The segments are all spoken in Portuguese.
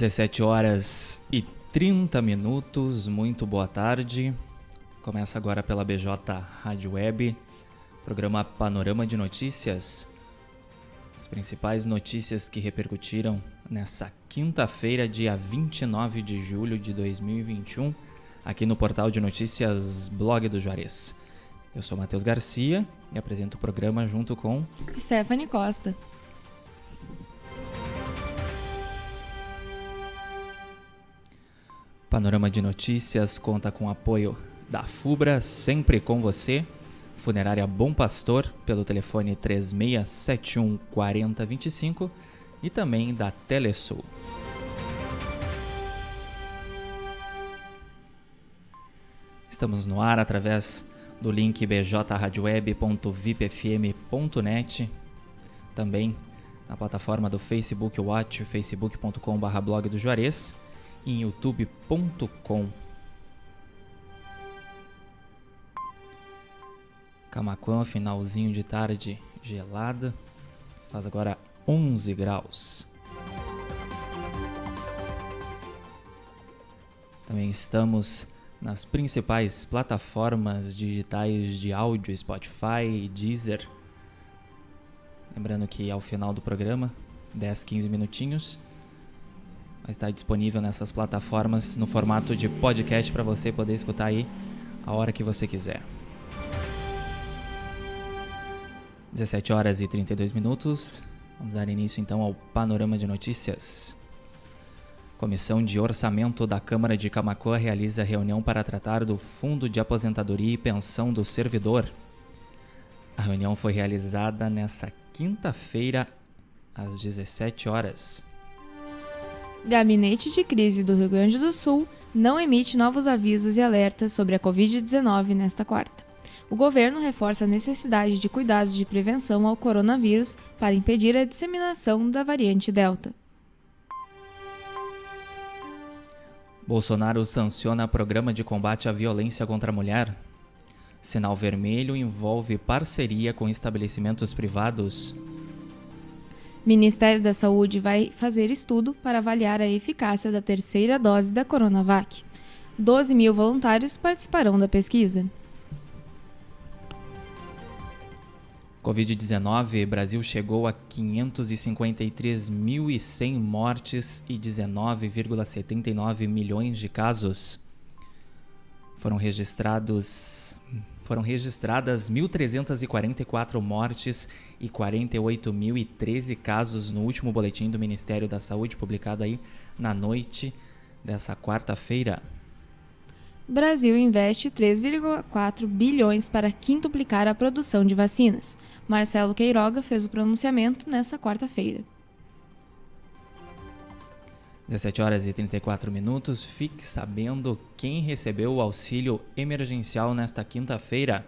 17 horas e 30 minutos, muito boa tarde. Começa agora pela BJ Rádio Web, programa Panorama de Notícias. As principais notícias que repercutiram nessa quinta-feira, dia 29 de julho de 2021, aqui no portal de notícias Blog do Juarez. Eu sou Matheus Garcia e apresento o programa junto com Stephanie Costa. Panorama de Notícias conta com apoio da FUBRA, sempre com você. Funerária Bom Pastor, pelo telefone 3671 4025 e também da Telesul. Estamos no ar através do link bjradioweb.vipfm.net, também na plataforma do Facebook Watch, facebook.com.br blog do Juarez em youtube.com. Camacuã, finalzinho de tarde gelada. Faz agora 11 graus. Também estamos nas principais plataformas digitais de áudio, Spotify Deezer. Lembrando que ao final do programa, 10, 15 minutinhos, vai estar disponível nessas plataformas no formato de podcast para você poder escutar aí a hora que você quiser. 17 horas e 32 minutos. Vamos dar início então ao panorama de notícias. Comissão de Orçamento da Câmara de Camacoa realiza reunião para tratar do Fundo de Aposentadoria e Pensão do Servidor. A reunião foi realizada nesta quinta-feira às 17 horas. Gabinete de Crise do Rio Grande do Sul não emite novos avisos e alertas sobre a Covid-19 nesta quarta. O governo reforça a necessidade de cuidados de prevenção ao coronavírus para impedir a disseminação da variante Delta. Bolsonaro sanciona programa de combate à violência contra a mulher. Sinal vermelho envolve parceria com estabelecimentos privados. Ministério da Saúde vai fazer estudo para avaliar a eficácia da terceira dose da Coronavac. 12 mil voluntários participarão da pesquisa. Covid-19, Brasil chegou a 553.100 mortes e 19,79 milhões de casos. Foram registrados foram registradas 1.344 mortes e 48.013 casos no último boletim do Ministério da Saúde, publicado aí na noite dessa quarta-feira. Brasil investe 3,4 bilhões para quintuplicar a produção de vacinas. Marcelo Queiroga fez o pronunciamento nesta quarta-feira. 17 horas e 34 minutos. Fique sabendo quem recebeu o auxílio emergencial nesta quinta-feira.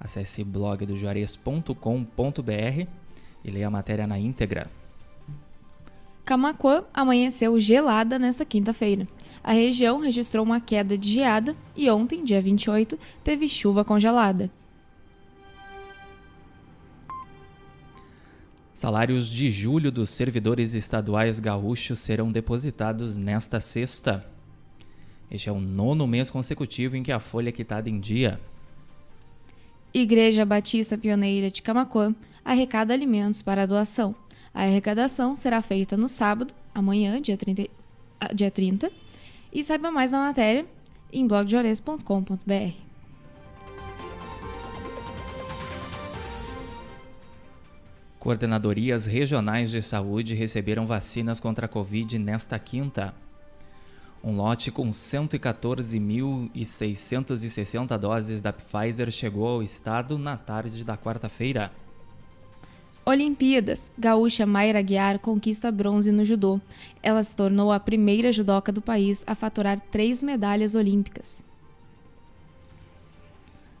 Acesse blogdojuarez.com.br e leia a matéria na íntegra. Camacuã amanheceu gelada nesta quinta-feira. A região registrou uma queda de geada e ontem, dia 28, teve chuva congelada. Salários de julho dos servidores estaduais gaúchos serão depositados nesta sexta. Este é o nono mês consecutivo em que a folha é quitada em dia. Igreja Batista Pioneira de Camacuã arrecada alimentos para doação. A arrecadação será feita no sábado, amanhã, dia 30, ah, dia 30 e saiba mais na matéria em blogdeores.com.br. Coordenadorias regionais de saúde receberam vacinas contra a Covid nesta quinta. Um lote com 114.660 doses da Pfizer chegou ao estado na tarde da quarta-feira. Olimpíadas. Gaúcha Mayra Guiar conquista bronze no judô. Ela se tornou a primeira judoca do país a faturar três medalhas olímpicas.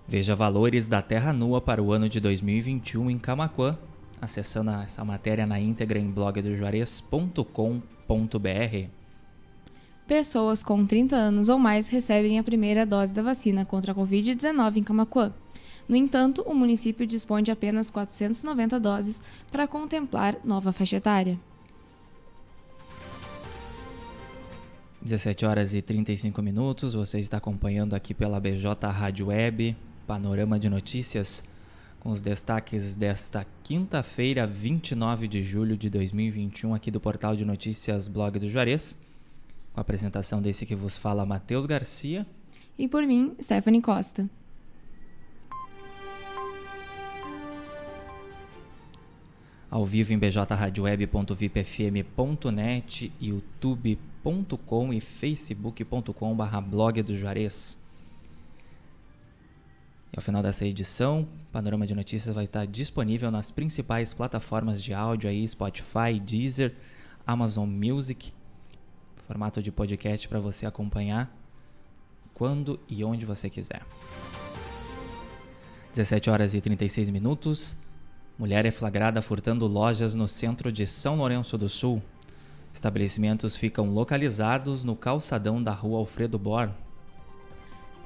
Veja valores da terra nua para o ano de 2021 em Camacuã acessando essa matéria na íntegra em blogdojuarez.com.br. Pessoas com 30 anos ou mais recebem a primeira dose da vacina contra a Covid-19 em Camacuã. No entanto, o município dispõe de apenas 490 doses para contemplar nova faixa etária. 17 horas e 35 minutos, você está acompanhando aqui pela BJ Rádio Web, Panorama de Notícias, com os destaques desta quinta-feira, 29 de julho de 2021, aqui do portal de notícias Blog do Juarez, com a apresentação desse que vos fala Matheus Garcia. E por mim, Stephanie Costa. ao vivo em bjradioweb.vipfm.net, youtube.com e facebook.com barra blog do Juarez. E ao final dessa edição, Panorama de Notícias vai estar disponível nas principais plataformas de áudio aí, Spotify, Deezer, Amazon Music, formato de podcast para você acompanhar quando e onde você quiser. 17 horas e 36 minutos. Mulher é flagrada furtando lojas no centro de São Lourenço do Sul. Estabelecimentos ficam localizados no calçadão da rua Alfredo Bor.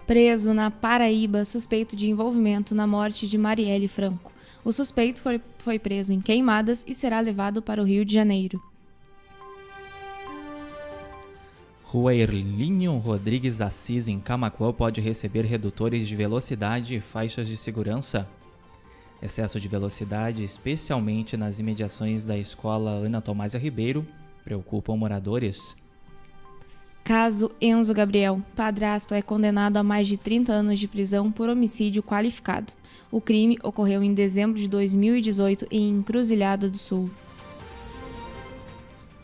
Preso na Paraíba, suspeito de envolvimento na morte de Marielle Franco. O suspeito foi, foi preso em Queimadas e será levado para o Rio de Janeiro. Rua Erlinho Rodrigues Assis, em Camacuã, pode receber redutores de velocidade e faixas de segurança. Excesso de velocidade, especialmente nas imediações da escola Ana Tomásia Ribeiro, preocupam moradores. Caso Enzo Gabriel, padrasto, é condenado a mais de 30 anos de prisão por homicídio qualificado. O crime ocorreu em dezembro de 2018 em Encruzilhada do Sul.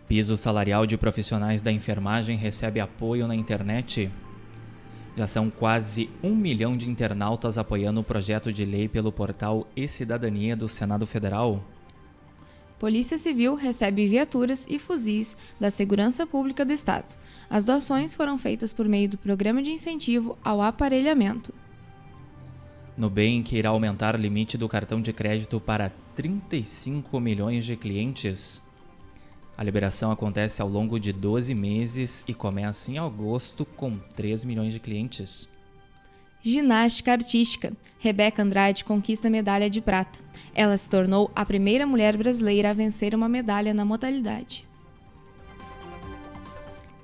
Piso salarial de profissionais da enfermagem recebe apoio na internet. Já são quase um milhão de internautas apoiando o projeto de lei pelo portal E-Cidadania do Senado Federal. Polícia Civil recebe viaturas e fuzis da Segurança Pública do Estado. As doações foram feitas por meio do Programa de Incentivo ao Aparelhamento. Nubank irá aumentar o limite do cartão de crédito para 35 milhões de clientes. A liberação acontece ao longo de 12 meses e começa em agosto com 3 milhões de clientes. Ginástica artística. Rebeca Andrade conquista medalha de prata. Ela se tornou a primeira mulher brasileira a vencer uma medalha na modalidade.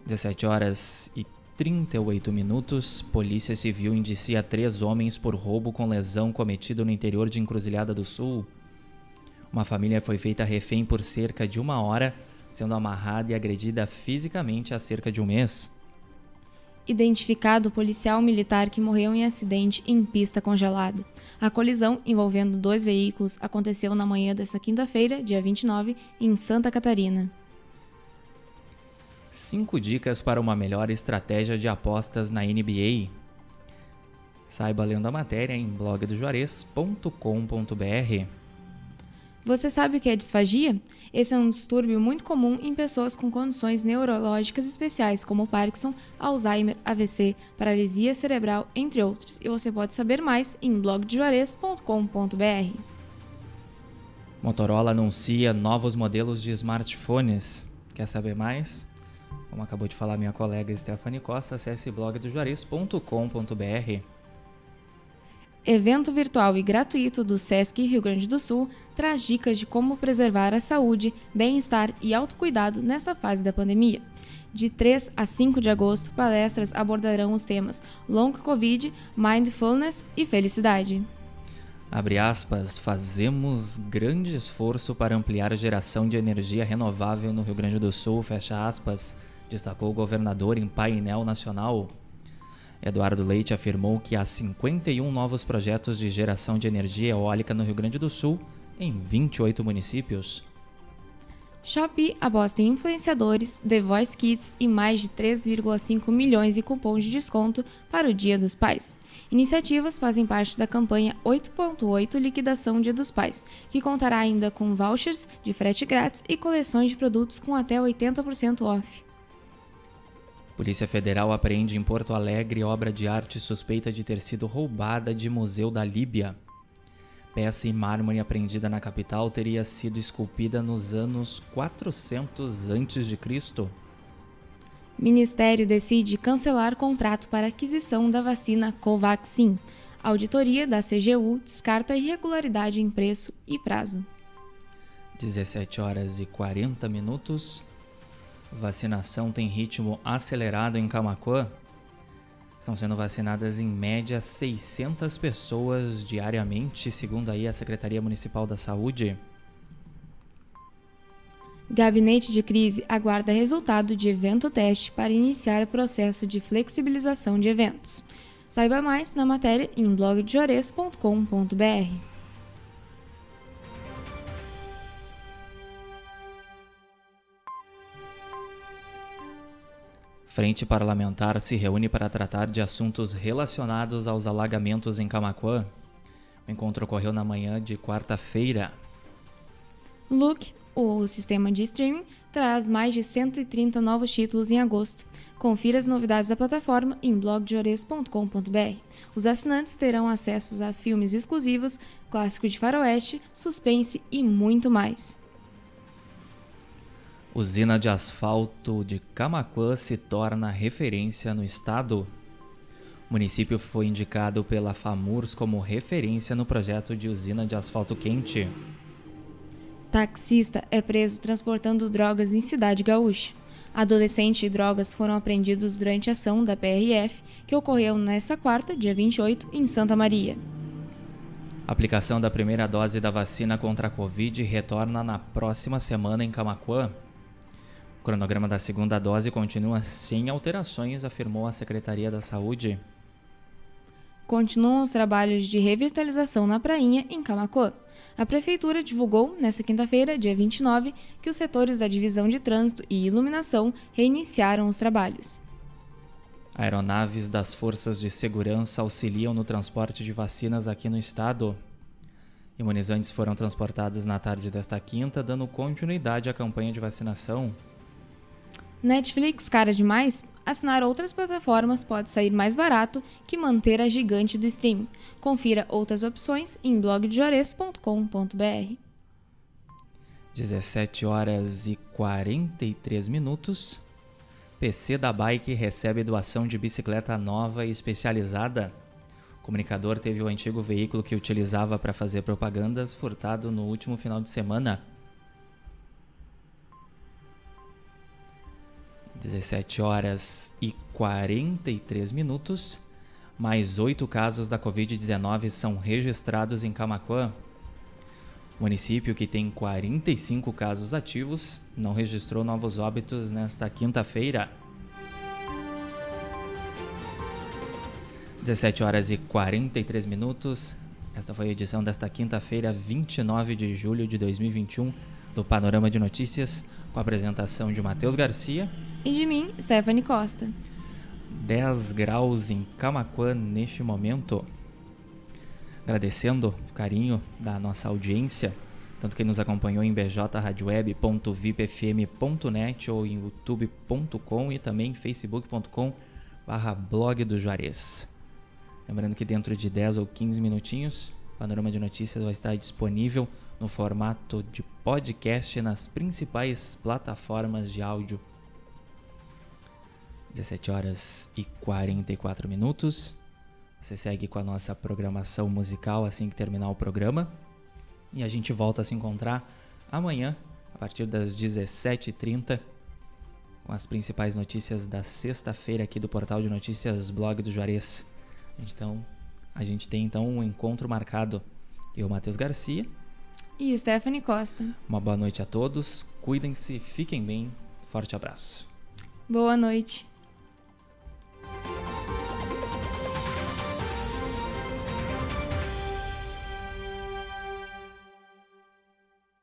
17 horas e 38 minutos. Polícia Civil indicia três homens por roubo com lesão cometido no interior de Encruzilhada do Sul. Uma família foi feita refém por cerca de uma hora sendo amarrada e agredida fisicamente há cerca de um mês. Identificado o policial militar que morreu em acidente em pista congelada. A colisão, envolvendo dois veículos, aconteceu na manhã desta quinta-feira, dia 29, em Santa Catarina. Cinco dicas para uma melhor estratégia de apostas na NBA. Saiba lendo a matéria em blogdojuarez.com.br. Você sabe o que é disfagia? Esse é um distúrbio muito comum em pessoas com condições neurológicas especiais, como Parkinson, Alzheimer, AVC, paralisia cerebral, entre outros. E você pode saber mais em blogdejuarez.com.br. Motorola anuncia novos modelos de smartphones. Quer saber mais? Como acabou de falar minha colega Stephanie Costa, acesse blogdojuarez.com.br. Evento virtual e gratuito do SESC Rio Grande do Sul traz dicas de como preservar a saúde, bem-estar e autocuidado nesta fase da pandemia. De 3 a 5 de agosto, palestras abordarão os temas Long Covid, Mindfulness e Felicidade. Abre aspas, fazemos grande esforço para ampliar a geração de energia renovável no Rio Grande do Sul, fecha aspas, destacou o governador em painel nacional. Eduardo Leite afirmou que há 51 novos projetos de geração de energia eólica no Rio Grande do Sul, em 28 municípios. Shopee aposta em influenciadores, The Voice Kids e mais de 3,5 milhões de cupons de desconto para o Dia dos Pais. Iniciativas fazem parte da campanha 8.8 Liquidação Dia dos Pais, que contará ainda com vouchers de frete grátis e coleções de produtos com até 80% off. Polícia Federal apreende em Porto Alegre obra de arte suspeita de ter sido roubada de Museu da Líbia. Peça em mármore apreendida na capital teria sido esculpida nos anos 400 a.C. Ministério decide cancelar contrato para aquisição da vacina Covaxin. auditoria da CGU descarta irregularidade em preço e prazo. 17 horas e 40 minutos. Vacinação tem ritmo acelerado em Camacuã. Estão sendo vacinadas em média 600 pessoas diariamente, segundo aí a Secretaria Municipal da Saúde. Gabinete de crise aguarda resultado de evento teste para iniciar processo de flexibilização de eventos. Saiba mais na matéria em blogdejores.com.br. Frente parlamentar se reúne para tratar de assuntos relacionados aos alagamentos em Camacuã. O encontro ocorreu na manhã de quarta-feira. Look, o sistema de streaming, traz mais de 130 novos títulos em agosto. Confira as novidades da plataforma em blogdeores.com.br. Os assinantes terão acesso a filmes exclusivos, clássicos de faroeste, suspense e muito mais. Usina de asfalto de Camacuã se torna referência no estado. O município foi indicado pela FAMURS como referência no projeto de usina de asfalto quente. Taxista é preso transportando drogas em cidade gaúcha. Adolescente e drogas foram apreendidos durante a ação da PRF, que ocorreu nesta quarta, dia 28, em Santa Maria. A aplicação da primeira dose da vacina contra a Covid retorna na próxima semana em Camacuã. O cronograma da segunda dose continua sem alterações, afirmou a Secretaria da Saúde. Continuam os trabalhos de revitalização na Prainha, em Camacuã. A Prefeitura divulgou, nesta quinta-feira, dia 29, que os setores da Divisão de Trânsito e Iluminação reiniciaram os trabalhos. Aeronaves das Forças de Segurança auxiliam no transporte de vacinas aqui no estado. Imunizantes foram transportados na tarde desta quinta, dando continuidade à campanha de vacinação. Netflix cara demais? Assinar outras plataformas pode sair mais barato que manter a gigante do streaming. Confira outras opções em blogdejores.com.br. 17 horas e 43 minutos. PC da Bike recebe doação de bicicleta nova e especializada. O comunicador teve o antigo veículo que utilizava para fazer propagandas furtado no último final de semana. 17 horas e 43 minutos. Mais oito casos da Covid-19 são registrados em Camacuã. O município, que tem 45 casos ativos, não registrou novos óbitos nesta quinta-feira. 17 horas e 43 minutos. Esta foi a edição desta quinta-feira, 29 de julho de 2021, do Panorama de Notícias, com a apresentação de Matheus Garcia e de mim, Stephanie Costa. 10 graus em Camacuã neste momento. Agradecendo o carinho da nossa audiência, tanto quem nos acompanhou em bjradioweb.vipfm.net ou em youtube.com e também facebook.com barra blog do Juarez. Lembrando que dentro de 10 ou 15 minutinhos, o Panorama de Notícias vai estar disponível no formato de podcast nas principais plataformas de áudio 17 horas e 44 minutos. Você segue com a nossa programação musical assim que terminar o programa. E a gente volta a se encontrar amanhã, a partir das 17h30, com as principais notícias da sexta-feira aqui do portal de notícias Blog do Juarez. Então, a gente tem então um encontro marcado. Eu, Matheus Garcia. E Stephanie Costa. Uma boa noite a todos. Cuidem-se, fiquem bem. Forte abraço. Boa noite.